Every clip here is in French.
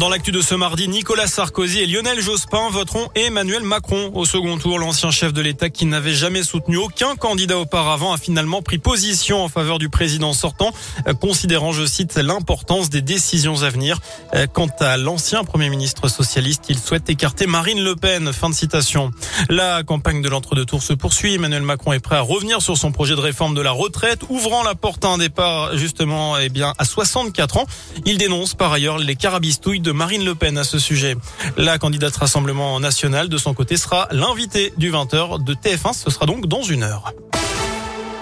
Dans l'actu de ce mardi, Nicolas Sarkozy et Lionel Jospin voteront Emmanuel Macron au second tour. L'ancien chef de l'État qui n'avait jamais soutenu aucun candidat auparavant a finalement pris position en faveur du président sortant, euh, considérant, je cite, l'importance des décisions à venir. Euh, quant à l'ancien premier ministre socialiste, il souhaite écarter Marine Le Pen. Fin de citation. La campagne de l'entre-deux tours se poursuit. Emmanuel Macron est prêt à revenir sur son projet de réforme de la retraite, ouvrant la porte à un départ justement eh bien à 64 ans. Il dénonce par ailleurs les carabistouilles de Marine Le Pen à ce sujet. La candidate Rassemblement national de son côté sera l'invité du 20h de TF1. Ce sera donc dans une heure.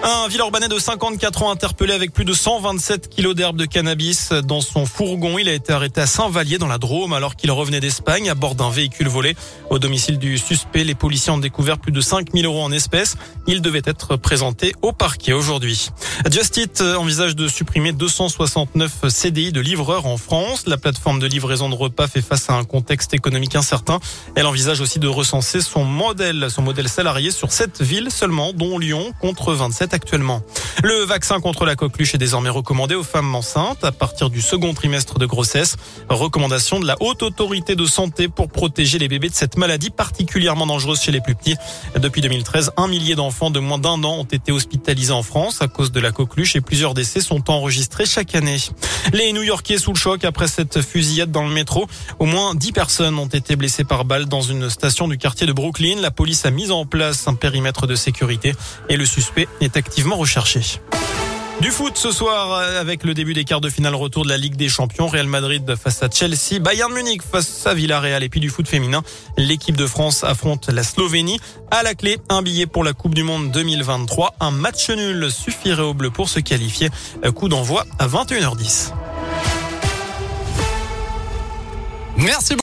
Un Villeurbanais de 54 ans interpellé avec plus de 127 kilos d'herbe de cannabis dans son fourgon. Il a été arrêté à Saint-Vallier dans la Drôme alors qu'il revenait d'Espagne à bord d'un véhicule volé. Au domicile du suspect, les policiers ont découvert plus de 5000 euros en espèces. Il devait être présenté au parquet aujourd'hui. Just Eat envisage de supprimer 269 CDI de livreurs en France. La plateforme de livraison de repas fait face à un contexte économique incertain. Elle envisage aussi de recenser son modèle, son modèle salarié sur 7 villes seulement, dont Lyon, contre 27 actuellement. Le vaccin contre la coqueluche est désormais recommandé aux femmes enceintes à partir du second trimestre de grossesse. Recommandation de la haute autorité de santé pour protéger les bébés de cette maladie particulièrement dangereuse chez les plus petits. Depuis 2013, un millier d'enfants de moins d'un an ont été hospitalisés en France à cause de la coqueluche et plusieurs décès sont enregistrés chaque année. Les New-Yorkais sous le choc après cette fusillade dans le métro. Au moins 10 personnes ont été blessées par balle dans une station du quartier de Brooklyn. La police a mis en place un périmètre de sécurité et le suspect est activement recherché. Du foot ce soir avec le début des quarts de finale retour de la Ligue des Champions. Real Madrid face à Chelsea, Bayern Munich face à Villarreal et puis du foot féminin. L'équipe de France affronte la Slovénie. À la clé, un billet pour la Coupe du Monde 2023. Un match nul suffirait au bleu pour se qualifier. Coup d'envoi à 21h10. Merci beaucoup.